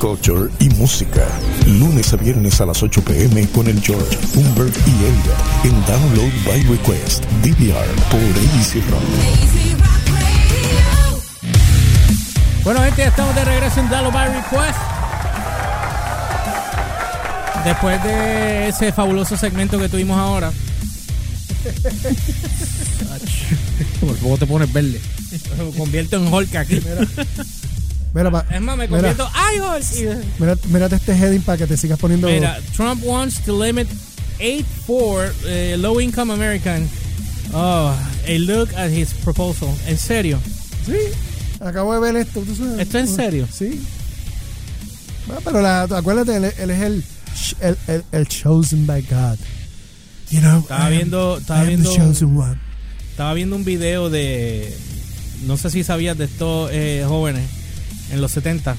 culture y música. Lunes a viernes a las 8 pm con el George, Humbert y Elga en Download by Request, DVR por AC Rock. Bueno, gente, ya estamos de regreso en Download by Request. Después de ese fabuloso segmento que tuvimos ahora. Por poco te pones verde. Me convierto en Hulk aquí. Mira, pa- Es más, me mira, convierto. ¡Ay, Hulk! mira- mírate este heading para que te sigas poniendo. Mira, Trump wants to limit aid for eh, low income American. Oh, a look at his proposal. ¿En serio? Sí, acabo de ver esto. ¿tú sabes? ¿Esto en serio? Sí. Bueno, pero la, acuérdate, él, él es el, el, el, el chosen by God. You know, Estaba am- viendo- estaba viendo-. Estaba viendo un video de. No sé si sabías de estos eh, jóvenes en los 70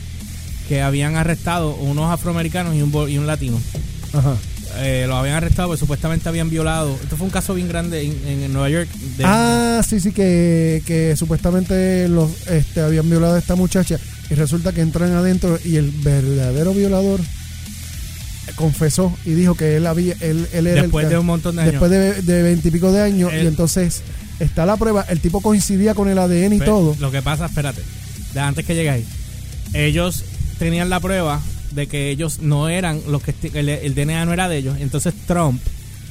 que habían arrestado unos afroamericanos y un, y un latino. Ajá. Eh, los habían arrestado porque supuestamente habían violado. Esto fue un caso bien grande en, en Nueva York. de- Ah, sí, sí, que, que supuestamente los este, habían violado a esta muchacha y resulta que entran adentro y el verdadero violador confesó y dijo que él había él, él era el después que- de un montón de años. después de, de veintipico de años Él- y entonces está la prueba el tipo coincidía con el ADN y todo Lo que pasa, espérate, de antes que ahí. Ellos tenían la prueba de que ellos no eran los que el, el DNA no era de ellos. Entonces Trump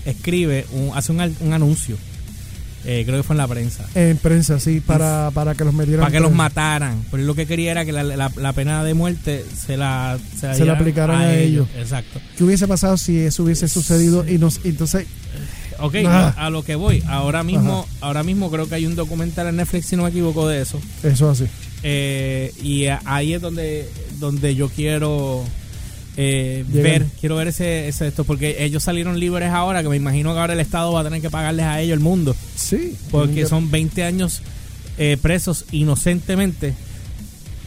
escribe, un, hace un, un anuncio. eh, creo que fue en la prensa. en prensa sí para, para que los metieran Para que los mataran. Pero lo que quería era que la, la- la pena de muerte se la, se la, Se la dieran aplicaran a ellos. Exacto. ¿Qué hubiese pasado si eso hubiese sucedido y nos entonces Ok, Ah. a, a lo que voy. Ahora mismo, ahora mismo creo que hay un documental en Netflix, si no me equivoco, de eso. eso así Eh, y ahí es donde, donde yo quiero eh, ver, quiero ver ese, ese esto, porque ellos salieron libres ahora, que me imagino que ahora el Estado va a tener que pagarles a ellos el mundo, sí porque son 20 años eh, presos inocentemente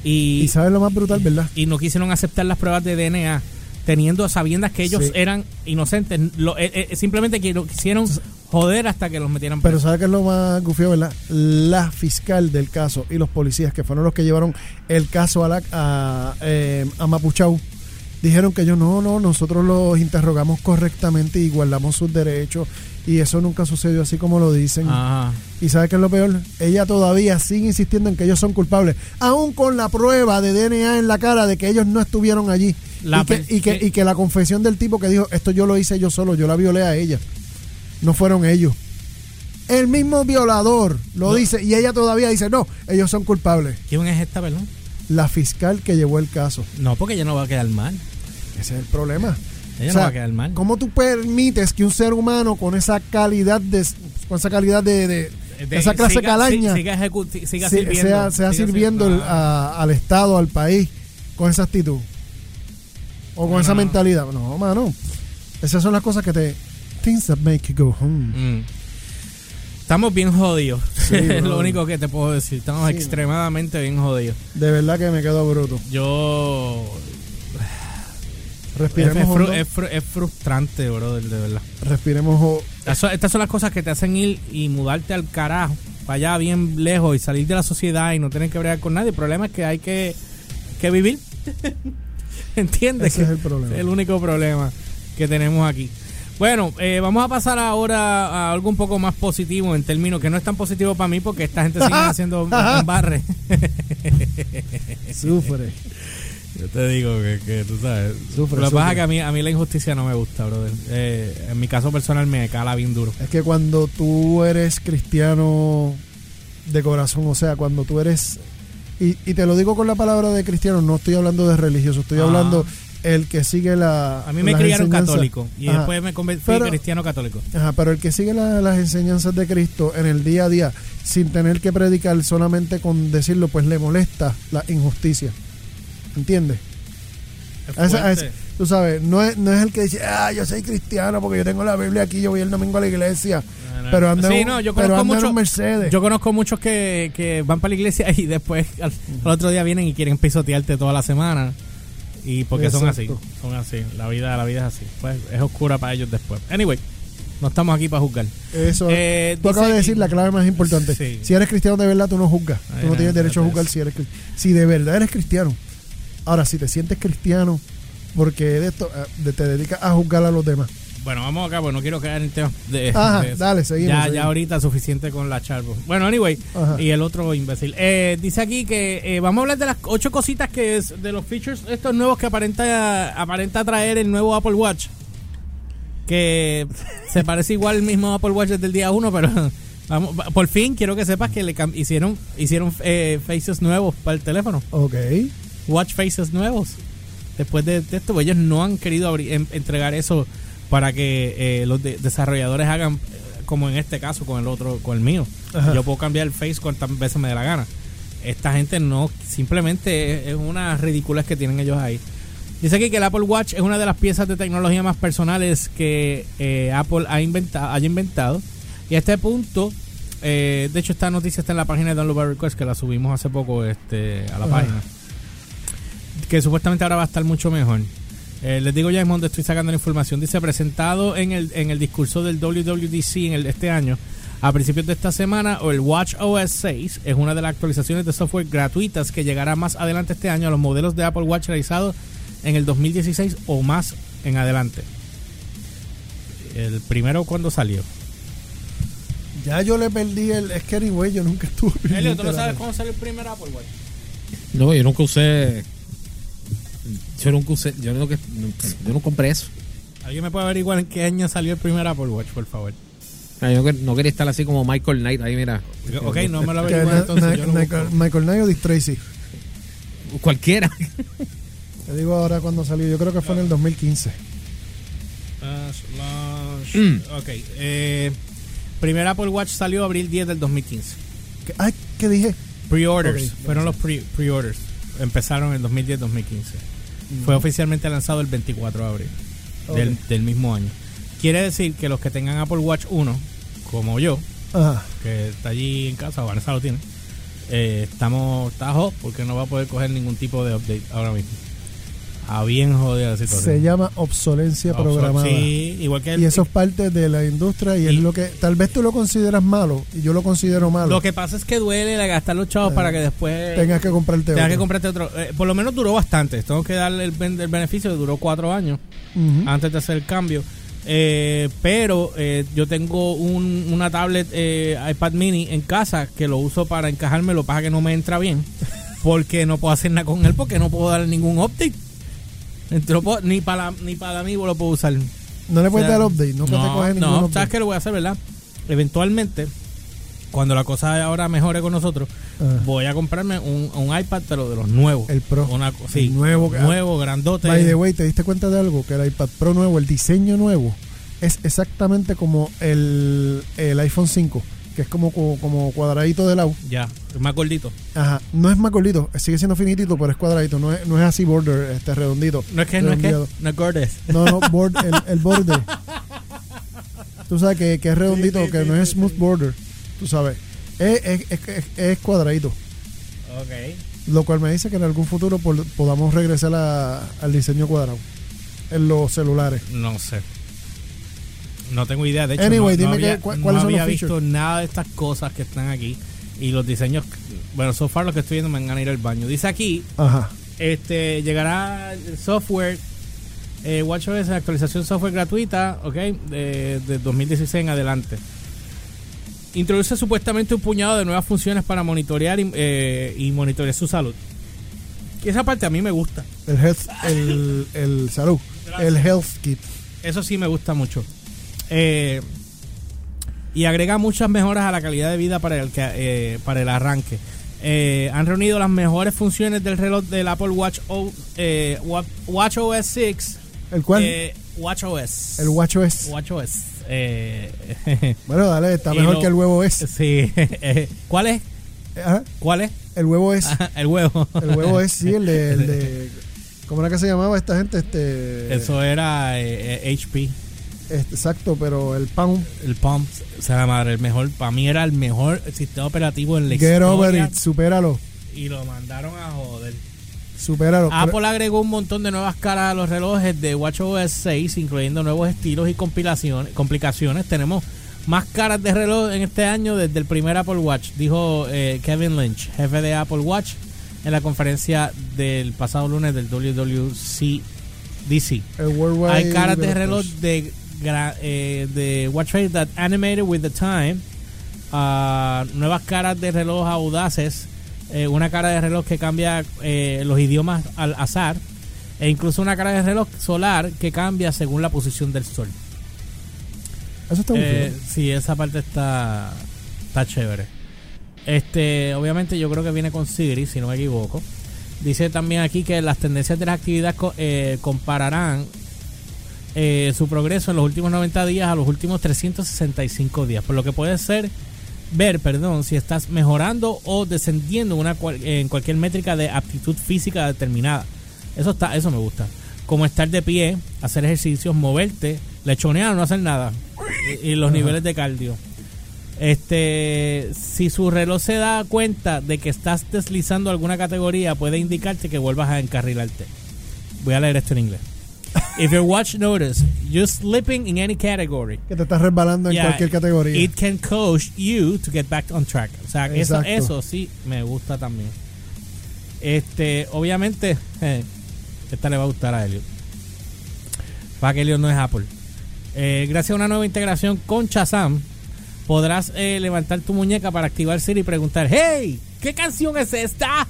y, y sabes lo más brutal verdad y no quisieron aceptar las pruebas de DNA. Teniendo a sabiendas que ellos Sí. eran inocentes, Lo- eh, eh, simplemente que lo quisieron joder hasta que los metieran Pero presos. ¿sabes qué es lo más gufio, verdad? La fiscal del caso y los policías, que fueron los que llevaron el caso a, la, a, eh, a Mapuchau, dijeron que ellos no, no, nosotros los interrogamos correctamente y guardamos sus derechos y eso nunca sucedió así como lo dicen. Ajá. ¿Y sabes qué es lo peor? Ella todavía sigue insistiendo en que ellos son culpables, aún con la prueba de DNA en la cara de que ellos no estuvieron allí. La y, que, y, que- y que la confesión del tipo que dijo, esto yo lo hice yo solo, yo la violé a ella. No fueron ellos. El mismo violador lo No. dice y ella todavía dice, no, ellos son culpables. ¿Quién es esta, perdón? La fiscal que llevó el caso. No, porque ella no va a quedar mal. Ese es el problema. Ella O no va a quedar mal. ¿Cómo tú permites que un ser humano con esa calidad de con esa calidad de, de- De- esa clase siga- calaña si- Siga, siga se- sirviendo. sea, sirviendo el- a- al Estado, al país, con esa actitud? O con No, esa no. mentalidad. No, mano. Esas son las cosas que te... Things that make you go home. Mm. Estamos bien jodidos. Sí, es lo único que te puedo decir. Estamos Sí, extremadamente bien jodidos. De verdad que me quedo bruto. Yo. Es, Respiremos es fru- hondo. es fru- es frustrante, brother, de verdad. Respiremos estas son las cosas que te hacen ir y mudarte al carajo, para allá bien lejos y salir de la sociedad y no tener que bregar con nadie. El problema es que hay que, que vivir. ¿Entiendes? Ese Que es el problema. es el único problema que tenemos aquí. Bueno, eh, vamos a pasar ahora a algo un poco más positivo en términos que no es tan positivo para mí porque esta gente sigue haciendo un barre. Sufre. Yo te digo que, que tú sabes. Sufre, Lo que pasa es que a mí, a mí la injusticia no me gusta, brother. Eh, en mi caso personal me cala bien duro. Es que cuando tú eres cristiano de corazón, o sea, cuando tú eres... Y, y te lo digo con la palabra de cristiano, no estoy hablando de religioso, estoy Ah. hablando el que sigue la... A mí me criaron católico y Ajá. después me convertí Pero- cristiano católico. Ajá, pero el que sigue la- las enseñanzas de Cristo en el día a día, sin tener que predicar, solamente con decirlo, pues le molesta la injusticia. ¿Entiendes? Es A ese- tú sabes, no es, no es el que dice, ah, yo soy cristiano porque yo tengo la Biblia aquí, yo voy el domingo a la iglesia. No, no. Pero anda, Sí, no, yo conozco muchos- Mercedes. Yo conozco muchos que, que van para la iglesia y después al, al otro día vienen y quieren pisotearte toda la semana. Y porque son así, son así. La vida, la vida es así. Pues es oscura para ellos después. Anyway, no estamos aquí para juzgar. Eso. Eh, tú acabas de decir la clave más importante. Sí. Si eres cristiano de verdad, tú no juzgas. Ay, tú no tienes derecho a juzgar si eres Si de verdad eres cristiano. Ahora, si te sientes cristiano, porque de esto eh, de- te dedicas a juzgar a los demás. Bueno, vamos acá, pues no quiero quedar en el tema de, Ajá, de dale, seguimos, Ya, seguimos. ya ahorita suficiente con la charbo. Bueno, anyway, Ajá. y el otro imbécil. Eh, dice aquí que eh, vamos a hablar de las ocho cositas que es de los features estos nuevos que aparenta aparenta traer el nuevo Apple Watch. Que se parece igual al mismo Apple Watch desde el día uno, pero vamos, por fin quiero que sepas que le hicieron hicieron eh, faces nuevos para el teléfono. Ok. watch faces nuevos. Después de, de esto, ellos no han querido abrir- en- entregar eso para que eh, los de- desarrolladores hagan eh, como en este caso con el otro, con el mío. Ajá. Yo puedo cambiar el face cuantas veces me dé la gana. Esta gente no, simplemente es, es una ridiculez que tienen ellos ahí. Dice aquí que el Apple Watch es una de las piezas de tecnología más personales que eh, Apple ha inventado, haya inventado. Y a este punto, eh, de hecho esta noticia está en la página de Download by Request que la subimos hace poco este, a la Ajá. página. Que supuestamente ahora va a estar mucho mejor. Eh, les digo ya en donde estoy sacando la información. Dice presentado en el, en el discurso del WWDC en el, este año. A principios de esta semana, o el Watch OS 6 es una de las actualizaciones de software gratuitas que llegará más adelante este año a los modelos de Apple Watch realizados en el 2016 o más en adelante. El primero cuando salió. Ya yo le perdí el. Es que anyway, yo nunca estuve. Elio, ¿tú no sabes cómo salió el primer Apple Watch? No, yo nunca usé. Yo nunca usé. Yo nunca, yo no compré eso. ¿Alguien me puede averiguar en qué año salió el primer Apple Watch, por favor? Ah, Yo no, no quería estar así como Michael Knight. Ahí, mira. Ok, no me lo Na- entonces. Na- yo lo Michael, Knight o Dick Tracy. Cualquiera. Te digo ahora cuando salió. Yo creo que fue en el 2015. Slash- Mm. Ok. Eh, primer Apple Watch salió abril 10 del 2015. ¿Qué- Ay, ¿qué dije? Pre-orders. Fueron los pre- pre-orders. Empezaron en 2010-2015. Fue oficialmente lanzado el 24 de abril del, mismo año. Quiere decir que los que tengan Apple Watch 1, como yo, Ajá. que está allí en casa, Vanessa lo tiene, eh, estamos, hot porque no va a poder coger ningún tipo de update ahora mismo. A bien jodida la situación. Se llama obsolencia Obso- programada. Sí, igual que el- Y eso es parte de la industria y, es lo que tal vez tú lo consideras malo y yo lo considero malo. Lo que pasa es que duele de gastar los chavos Eh, para que después tengas que comprarte tengas que otro. comprarte otro. Eh, por lo menos duró bastante. Tengo que darle el, el beneficio duró cuatro años antes de hacer el cambio. Eh, pero eh, yo tengo un- una tablet eh, iPad mini en casa que lo uso para encajarme. Lo que pasa que no me entra bien porque no puedo hacer nada con él porque no puedo darle ningún update. No puedo- ni para ni para mí lo puedo usar. No le puedes O sea, dar update, no, te coges no, update. ¿sabes qué lo voy a hacer, verdad? Eventualmente, cuando la cosa ahora mejore con nosotros, Ah. voy a comprarme un, un iPad, pero de los nuevos. El Pro. Una, sí, El nuevo que- nuevo, grandote. By the way, ¿te diste cuenta de algo? Que el iPad Pro nuevo, el diseño nuevo, es exactamente como el, el iPhone 5, que es como, como, cuadradito de lado. Ya, es más gordito. Ajá, no es más gordito, sigue siendo finitito, pero es cuadradito, no es, no es así border, este redondito. No es que, no es que, no es gordes. No, no, board, el, el borde. Tú sabes que, que es redondito, Sí, sí, que sí, no es smooth sí. border. Tú sabes. Es, es, es, es- es cuadradito. Ok. Lo cual me dice que en algún futuro pod- podamos regresar a- al diseño cuadrado en los celulares. No sé. No tengo idea. De hecho, Anyway, no, había, que- cu- no cuáles son los había visto features. nada de estas cosas que están aquí. Y los diseños, bueno, so far lo que estoy viendo me van a ir al baño. Dice aquí Ajá. Este llegará software eh, WatchOS actualización software gratuita, ok, de, de 2016 en adelante. Introduce supuestamente un puñado de nuevas funciones para monitorear y, eh, y monitorear su salud. Y esa parte a mí me gusta. El health, el, el salud, el health kit. Eso sí me gusta mucho. Eh, y agrega muchas mejoras a la calidad de vida para el, que, eh, para el arranque. Eh, han reunido las mejores funciones del reloj del Apple Watch, o, eh, Wa- Watch OS 6. ¿El cual? Eh, Watch OS. el. Watch OS. Eh, Bueno, dale, está mejor lo- que el huevo es. sí. ¿Cuál es? Ajá, ¿Cuál es? el huevo es. el huevo. El huevo es, sí, el de, el de- ¿Cómo era que se llamaba esta gente? Este, Eso era HP. Este, exacto, pero el Pound. El Pump. O sea, la madre, el mejor. Para mí era el mejor sistema operativo en la Get over historia. it, supéralo. Y lo mandaron a joder. Supéralo. Pero- Apple agregó un montón de nuevas caras a los relojes de WatchOS 6, incluyendo nuevos estilos y compilaciones, complicaciones. Tenemos más caras de reloj en este año desde el primer Apple Watch, dijo eh, Kevin Lynch, jefe de Apple Watch. en la conferencia del pasado lunes del WWC DC. El Worldwide Hay caras de reloj de, eh, de watch face that animated with the time. Ah, nuevas caras de reloj audaces. eh, una cara de reloj que cambia eh, los idiomas al azar. E incluso una cara de reloj solar que cambia según la posición del sol. Eso está muy Eh, sí, esa parte está, está chévere. Este, obviamente yo creo que viene con Siri, si no me equivoco. Dice también aquí que las tendencias de las actividades co- eh, compararán eh, su progreso en los últimos 90 días a los últimos 365 días. Por lo que puede ser ver, perdón, si estás mejorando o descendiendo en una cual- en cualquier métrica de aptitud física determinada. Eso está, eso me gusta. Como estar de pie, hacer ejercicios, moverte, lechonear, no hacer nada. Y, y los niveles de cardio. Este, si su reloj se da cuenta de que estás deslizando alguna categoría, puede indicarte que vuelvas a encarrilarte. Voy a leer esto en inglés. If your watch notice you're slipping in any category, Que te estás resbalando en yeah, cualquier categoría. It can coach you to get back on track. O sea, eso, eso sí me gusta también. Este, obviamente, eh, esta le va a gustar a Elliot. Para que Elliot no es Apple. Eh, gracias a una nueva integración con Shazam, podrás eh, levantar tu muñeca para activar Siri y preguntar, hey, ¿qué canción es esta?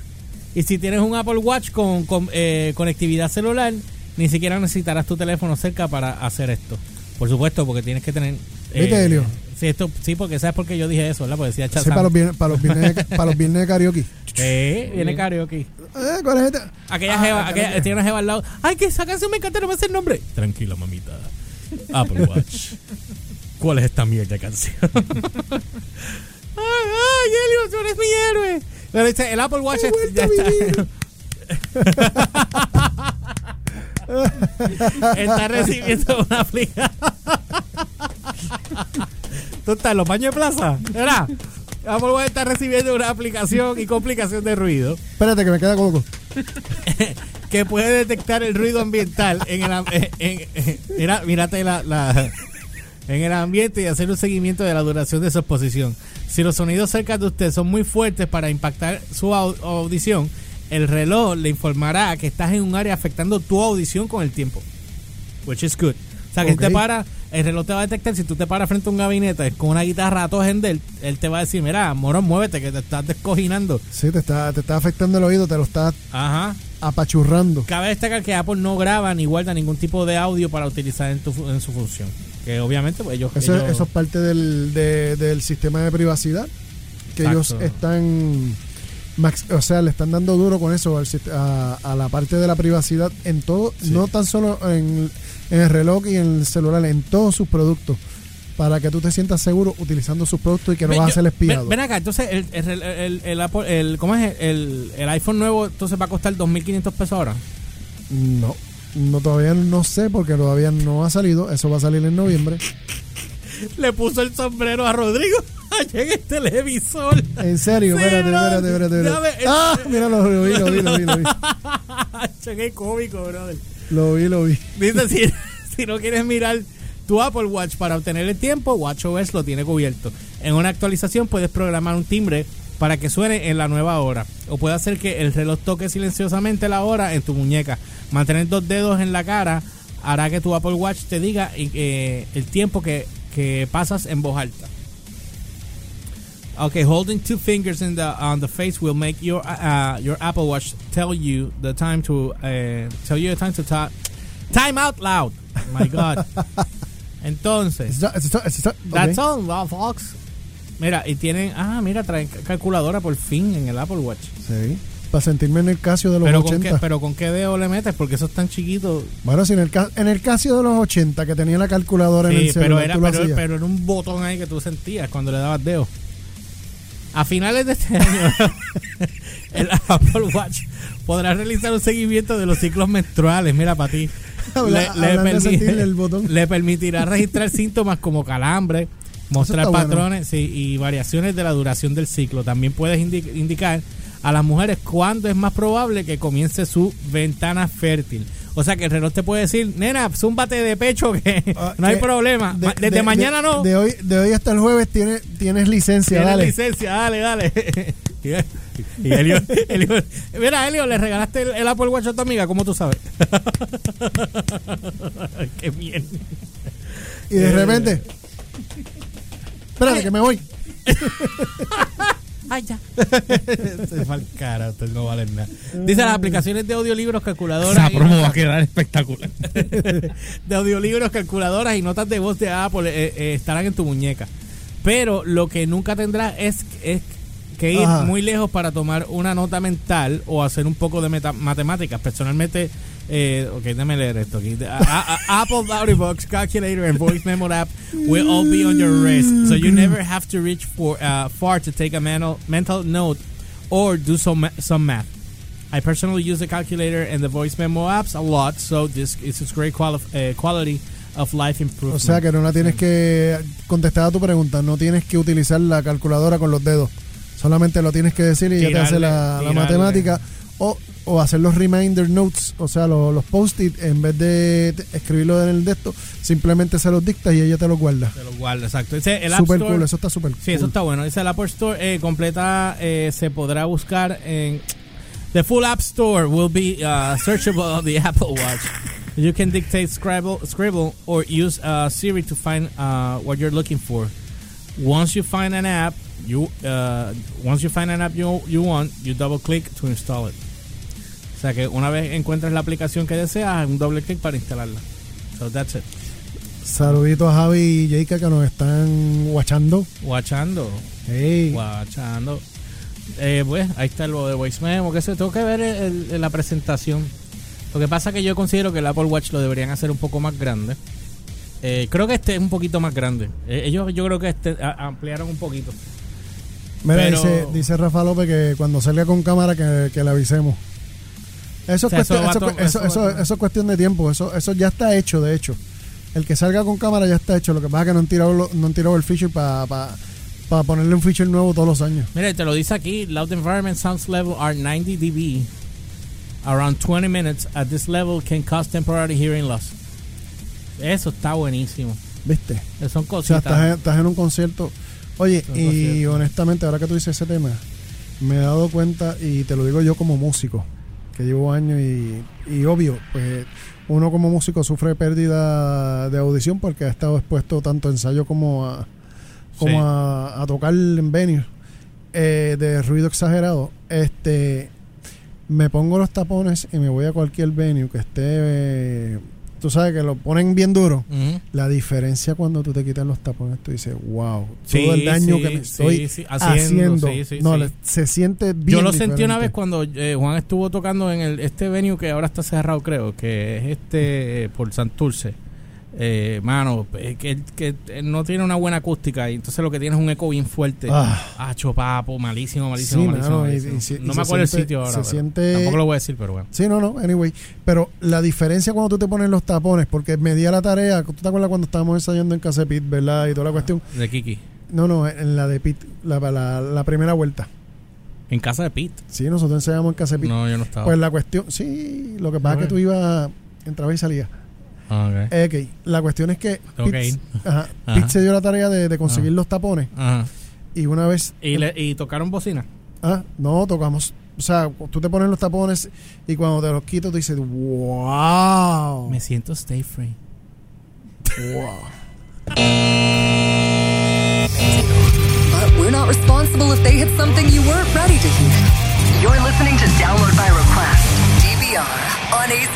Y si tienes un Apple Watch con, con, eh, conectividad celular, ni siquiera necesitarás tu teléfono cerca para hacer esto. Por supuesto, porque tienes que tener... ¿Viste, Helio? Sí, esto, sí, porque sabes por qué yo dije eso, ¿verdad? Porque decía Sí, Shazam. para los viernes, para los viernes, de- para los viernes de karaoke. Eh, viene karaoke. Eh, ¿Cuál es esta? Aquella Ah, jeva, aquella, tiene una jeva al lado. Ay, que esa canción me encanta, no me sé el nombre. Tranquila, mamita. Apple Watch. ¿Cuál es esta mierda de canción? ay, ay, Elio, tú eres mi héroe. Pero dice, el Apple Watch He es- vuelto ya a está, vivir. está recibiendo una aplicación. ¿Tú estás en los baños de plaza? ¿Verdad? Apple Watch está recibiendo una aplicación y complicación de ruido. Espérate, que me queda coco. que puede detectar el ruido ambiental en el en- en- en- mira, mírate la, la- en el ambiente y hacer un seguimiento de la duración de su exposición. Si los sonidos cerca de usted son muy fuertes para impactar su au- audición, el reloj le informará que estás en un área afectando tu audición con el tiempo. Which is good. O sea, que si te para, el reloj te va a detectar. Si tú te paras frente a un gabinete con una guitarra a todo él, él te va a decir: Mira, morón, muévete, que te estás descojinando. Sí, te está, te está afectando el oído, te lo está Ajá. apachurrando. Cabe destacar que Apple no graba ni guarda ningún tipo de audio para utilizar en, tu fu- en su función. Que obviamente pues, ellos... Eso, ellos- eso es parte del, de- del sistema de privacidad. Que ellos están. Max- o sea, le están dando duro con eso a, a la parte de la privacidad en todo, Sí. no tan solo en, en el reloj y en el celular, en todos sus productos. Para que tú te sientas seguro utilizando sus productos y que no Ven, vas a ser espiado. Ven, ven acá, entonces el, el, el, el Apple, el- ¿cómo es? El, el iPhone nuevo entonces va a costar 2.500 pesos ahora. No, no todavía no sé porque todavía no ha salido. Eso va a salir en noviembre. Le puso el sombrero a Rodrigo en el televisor. En serio, Sí, espérate, espérate, espérate, espérate. Ah, mira, lo, lo vi, lo vi, lo vi, lo vi. Che, Qué cómico, brother. Lo vi, lo vi. Dice, si, si no quieres mirar tu Apple Watch para obtener el tiempo, WatchOS lo tiene cubierto. En una actualización puedes programar un timbre para que suene en la nueva hora. O puede hacer que el reloj toque silenciosamente la hora en tu muñeca. Mantener dos dedos en la cara hará que tu Apple Watch te diga eh, el tiempo que, que pasas en voz alta. Okay, holding two fingers in the on the face will make your uh, your Apple Watch tell you the time to uh, tell you the time to ta- time out loud. My God. Entonces, Está- está- está- that's ok. all, well, Fox. Mira, y tienen, ah, mira, traen ca- calculadora por fin en el Apple Watch. Sí. Para sentirme en el Casio de los Pero con, 80. qué, pero con qué dedo le metes, porque eso es tan chiquito. Bueno, si en el, en el Casio de los 80 que tenía la calculadora en Sí, el pero celular, era, tú lo pero, pero era un botón ahí que tú sentías cuando le dabas dedo. A finales de este año, el Apple Watch podrá realizar un seguimiento de los ciclos menstruales. Mira, para ti. Habla- el botón. le permitirá registrar síntomas como calambre, mostrar bueno. patrones sí, y variaciones de la duración del ciclo. También puedes indi- indicar a las mujeres cuándo es más probable que comience su ventana fértil. O sea que el reloj te puede decir, nena, zúmbate de pecho que Ah, no hay que problema. de- Ma- Desde de- mañana de- no. De hoy, de hoy hasta el jueves tienes, tienes licencia, Tienes dale. licencia, dale, dale. Y Elio, Elio- mira, Elio, le regalaste el, el Apple Watch a tu amiga, ¿cómo tú sabes? Qué mierda. Y de repente. Espérate, que me voy. Ay, ya. Se fue al cara, ustedes no valen nada. Dice las aplicaciones de audiolibros, calculadoras. Esa y- promo va a quedar espectacular. de audiolibros, calculadoras y notas de voz de Apple eh, eh, estarán en tu muñeca. Pero lo que nunca tendrás es, es que ir Ajá. muy lejos para tomar una nota mental o hacer un poco de meta- matemáticas. Personalmente, eh, ok, déjame leer esto aquí. Apple Box Calculator and Voice Memo app will all be on your wrist, so you never have to reach for uh, far to take a mental mental note or do some some math. I personally use the calculator and the voice memo apps a lot, so this is a great quali- uh, quality of life O improvement. sea que no la tienes que contestar a tu pregunta, no tienes que utilizar la calculadora con los dedos. Solamente lo tienes que decir y ya te hace la, la matemática. O, o hacer los reminder notes, o sea, los, los post-it, en vez de escribirlo en el de esto, simplemente se los dictas y ella te los guarda. Te lo guarda, exacto. Dice, el App Super Store- cool, eso está súper cool. Sí, eso está bueno. Dice el Apple Store eh, completa eh, se podrá buscar en the full App Store will be uh, searchable on the Apple Watch. You can dictate Scribble, Scribble or use uh, Siri to find uh, what you're looking for. Once you find an app, you uh, once you find an app you, you want, you double click to install it. O sea que una vez encuentres la aplicación que deseas, un doble clic para instalarla. So that's it. Saluditos a Javi y Jake que nos están watchando. Watchando. Hey. Guachando. Eh, pues ahí está lo de Voice Memo, que se tengo que ver el- el- la presentación. Lo que pasa es que yo considero que el Apple Watch lo deberían hacer un poco más grande. Eh, creo que este es un poquito más grande. Eh, ellos yo creo que este a- ampliaron un poquito. Mira, Pero- dice, dice Rafa López que cuando salga con cámara que, que le avisemos. Eso, O sea, es cuestión, eso va eso, to- eso- eso va eso- to- eso es cuestión de tiempo. Eso, eso ya está hecho, de hecho. El que salga con cámara ya está hecho. Lo que pasa es que no han tirado, no han tirado el feature para ponerle un feature nuevo todos los años. Mira, te lo dice aquí, loud environment sounds level are 90 dB. Around 20 minutes at this level can cause temporary hearing loss. Eso está buenísimo. ¿Viste? Son O sea, cositas. estás en, estás en un concierto. Oye, y honestamente, ahora que tú dices ese tema, me he dado cuenta, y te lo digo yo como músico, que llevo años y, y obvio, pues uno como músico sufre pérdida de audición porque ha estado expuesto tanto a ensayo como a, como Sí. a, a tocar en venues eh, de ruido exagerado. Este, me pongo los tapones y me voy a cualquier venue que esté, eh, tú sabes que lo ponen bien duro. La diferencia cuando tú te quitas los tapones, tú dices, wow, Sí, todo el daño sí, que me estoy sí, haciendo, haciendo. no, le- se siente bien. Yo lo sentí una vez cuando eh, Juan estuvo tocando en el, este venue que ahora está cerrado, creo, que es este eh, por Santurce. Eh, mano, eh, que, que no tiene una buena acústica y entonces lo que tiene es un eco bien fuerte. Ah. Ah, chopapo, malísimo, malísimo, Sí, malísimo. mano, y- malísimo. y si- y no me acuerdo siente- el sitio ahora. se siente- Tampoco lo voy a decir, pero bueno. Sí, no, no, anyway. Pero la diferencia cuando tú te pones los tapones, porque me di a la tarea, ¿tú te acuerdas cuando estábamos ensayando en Casa Pit, verdad? Y toda la cuestión. De Kiki. No, no, en la de Pit, la, la, la primera vuelta. En casa de Pete. Sí, nosotros ensayamos en Casa Pit. No, yo no estaba. Pues la cuestión, sí, lo que pasa es que tú ibas, entrabas y salías. Ok. Eh, ok, la cuestión es que Tengo Pete, que ir. ajá, Ajá. Pete se dio la tarea de, de conseguir Ajá. los tapones Ajá. y una vez ¿Y, le- y tocaron bocina. Ah, no, tocamos. O sea, tú te pones los tapones y cuando te los quitas tú dices, wow. Me siento stay free. wow. But we're not responsible if they hit something you weren't ready to hear. You're listening to Download by Request, DVR, on AC